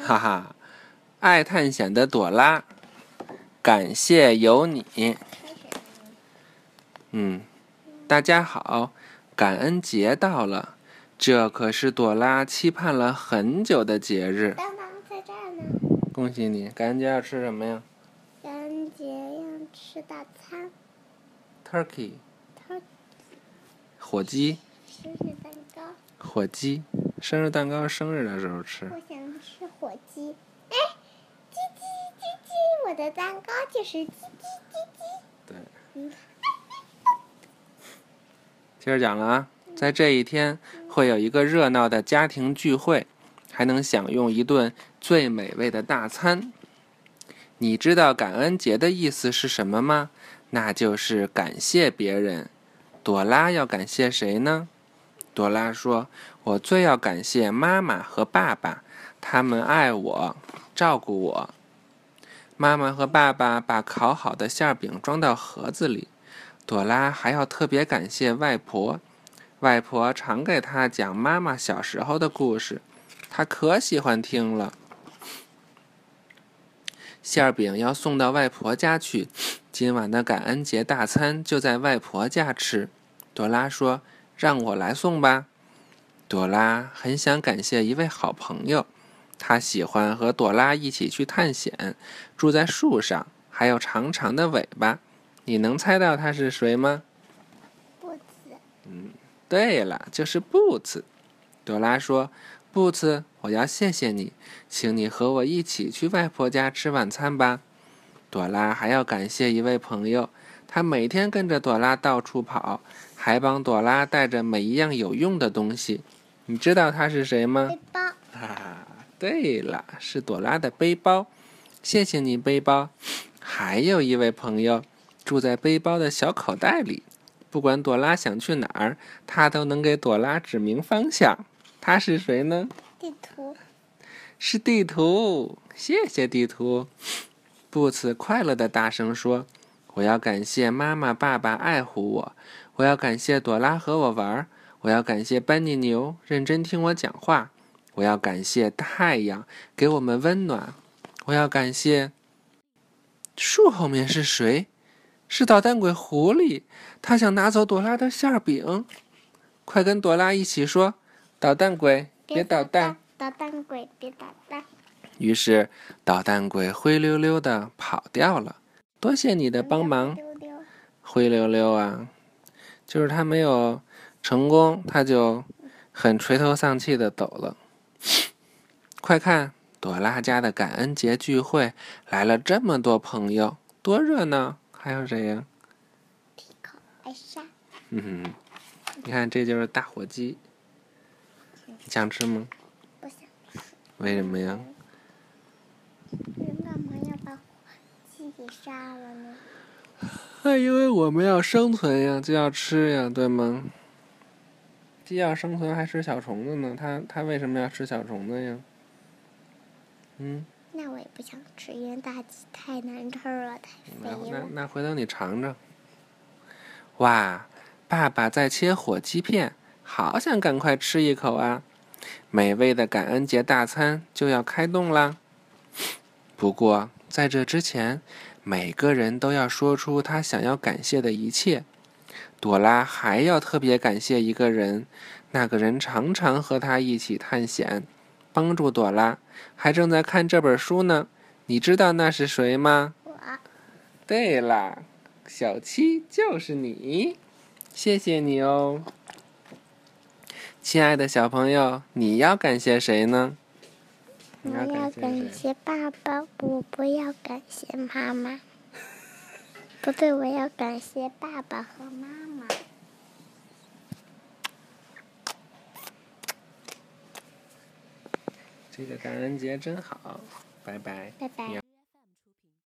哈哈，爱探险的朵拉，感谢有你。嗯，大家好，感恩节到了，这可是朵拉期盼了很久的节日。当当在这儿呢。恭喜你！感恩节要吃什么呀感恩节要吃大餐，？Turkey，它火鸡，生日蛋糕。火鸡。生日蛋糕生日的时候吃。我想吃火鸡。哎，叽叽叽叽，我的蛋糕就是叽叽叽叽。对，嗯，接着讲了啊，在这一天会有一个热闹的家庭聚会，还能享用一顿最美味的大餐。你知道感恩节的意思是什么吗？那就是感谢别人。朵拉要感谢谁呢？朵拉说：“我最要感谢妈妈和爸爸，他们爱我，照顾我。”妈妈和爸爸把烤好的馅饼装到盒子里。朵拉还要特别感谢外婆，外婆常给她讲妈妈小时候的故事，她可喜欢听了。馅饼要送到外婆家去，今晚的感恩节大餐就在外婆家吃。朵拉说：“让我来送吧。”朵拉很想感谢一位好朋友，他喜欢和朵拉一起去探险，住在树上，还有长长的尾巴。你能猜到他是谁吗？不子。对了，就是布茨。朵拉说：“布茨，我要谢谢你，请你和我一起去外婆家吃晚餐吧。”朵拉还要感谢一位朋友，他每天跟着朵拉到处跑，还帮朵拉带着每一样有用的东西。你知道他是谁吗？背包。啊，对了，是朵拉的背包。谢谢你，背包。还有一位朋友住在背包的小口袋里，不管朵拉想去哪儿，他都能给朵拉指明方向。他是谁呢？地图。是地图。谢谢地图。布茨快乐的大声说：“我要感谢妈妈、爸爸爱护我，我要感谢朵拉和我玩儿，我要感谢班尼牛认真听我讲话，我要感谢太阳给我们温暖，我要感谢……树后面是谁？是捣蛋鬼狐狸，他想拿走朵拉的馅儿饼。快跟朵拉一起说：捣蛋鬼，别捣蛋！！捣蛋鬼，别捣蛋！于是捣蛋鬼灰溜溜的跑掉了。多谢你的帮忙。灰溜溜啊！就是他没有成功，他就很垂头丧气的走了。快看，朵拉家的感恩节聚会来了这么多朋友，多热闹！还有谁呀？艾莎。嗯哼，你看，这就是大火鸡，你想吃吗？不想吃。为什么呀？人干嘛要把火鸡给杀了呢？那因为我们要生存呀，就要吃呀，对吗？既要生存还吃小虫子呢，它它为什么要吃小虫子呀？嗯，那我也不想吃，因为大鸡太难吃了，太肥了。那回头你尝尝。哇，爸爸在切火鸡片，好想赶快吃一口啊！美味的感恩节大餐就要开动啦。不过在这之前，每个人都要说出他想要感谢的一切。朵拉还要特别感谢一个人，那个人常常和他一起探险，帮助朵拉，还正在看这本书呢。你知道那是谁吗？我对啦，小七就是你，谢谢你哦，亲爱的小朋友，你要感谢谁呢？你我要感感谢爸爸，我不要感谢妈妈。不对，我要感谢爸爸和妈妈。这个感恩节真好，拜拜。拜拜